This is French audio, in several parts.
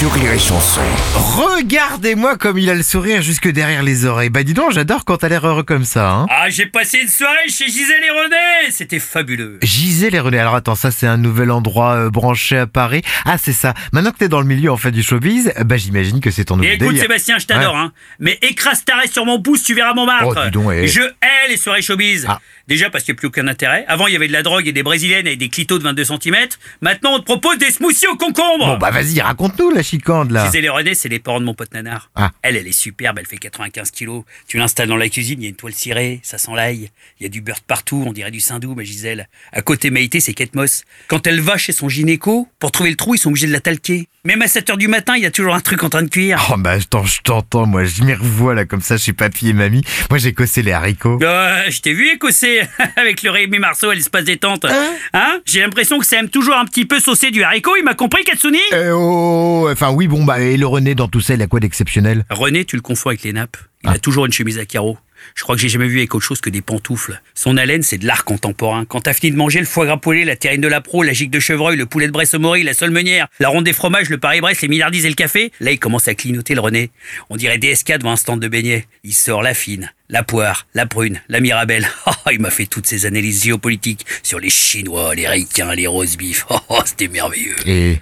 sur Rire et Chanson. Regardez-moi comme il a le sourire jusque derrière les oreilles. Bah dis donc, j'adore quand t'as l'air heureux comme ça. Hein. Ah, j'ai passé une soirée chez Gisèle et René C'était fabuleux Gisèle et René. Alors attends, ça c'est un nouvel endroit euh, branché à Paris. Ah c'est ça. Maintenant que t'es dans le milieu en fait du showbiz, bah j'imagine que c'est ton nouveau Et écoute délire. Sébastien, je t'adore, Ouais. hein Mais écrase ta raie sur mon pouce, tu verras mon martre Oh, dis donc, eh. Je hais les soirées showbiz Ah. Déjà parce qu'il n'y a plus aucun intérêt. Avant, il y avait de la drogue et des brésiliennes avec des clitos de 22 cm. Maintenant, on te propose des smoothies au concombre Bon bah vas-y, raconte-nous la là. Gisèle et René, c'est les parents de mon pote Nanar. Ah. Elle, elle est superbe, elle fait 95 kilos. Tu l'installes dans la cuisine, il y a une toile cirée, ça sent l'ail. Il y a du beurre partout, on dirait du Sindou, ma Gisèle. À côté Maïté, c'est Kate Moss. Quand elle va chez son gynéco, pour trouver le trou, ils sont obligés de la talquer. Même à 7h du matin, il y a toujours un truc en train de cuire. Oh bah attends, je t'entends, moi je m'y revois là comme ça chez papy et mamie. Moi j'ai cossé les haricots. Euh, je t'ai vu écossais avec le Rémi Marceau à l'espace détente. Hein? J'ai l'impression que ça aime toujours un petit peu saucer du haricot, il m'a compris Katsuni? Euh, oh, enfin oui bon bah et le René dans tout ça il a quoi d'exceptionnel? René, tu le confonds avec les nappes. Il a toujours une chemise à carreaux. Je crois que j'ai jamais vu avec autre chose que des pantoufles. Son haleine, c'est de l'art contemporain. Quand t'as fini de manger le foie gras poêlé, la terrine de la pro, la gigue de chevreuil, le poulet de Bresse au Maury, la solmenière, la ronde des fromages, le Paris-Brest, les milliardises et le café, là, il commence à clignoter le René. On dirait DSK devant un stand de beignets. Il sort la fine, la poire, la prune, la mirabelle. Oh, il m'a fait toutes ces analyses géopolitiques sur les Chinois, les Ricains, les rose beef. Oh, oh, c'était merveilleux. Et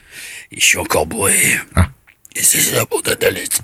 Et je suis encore bourré. Et c'est ça mon analyse.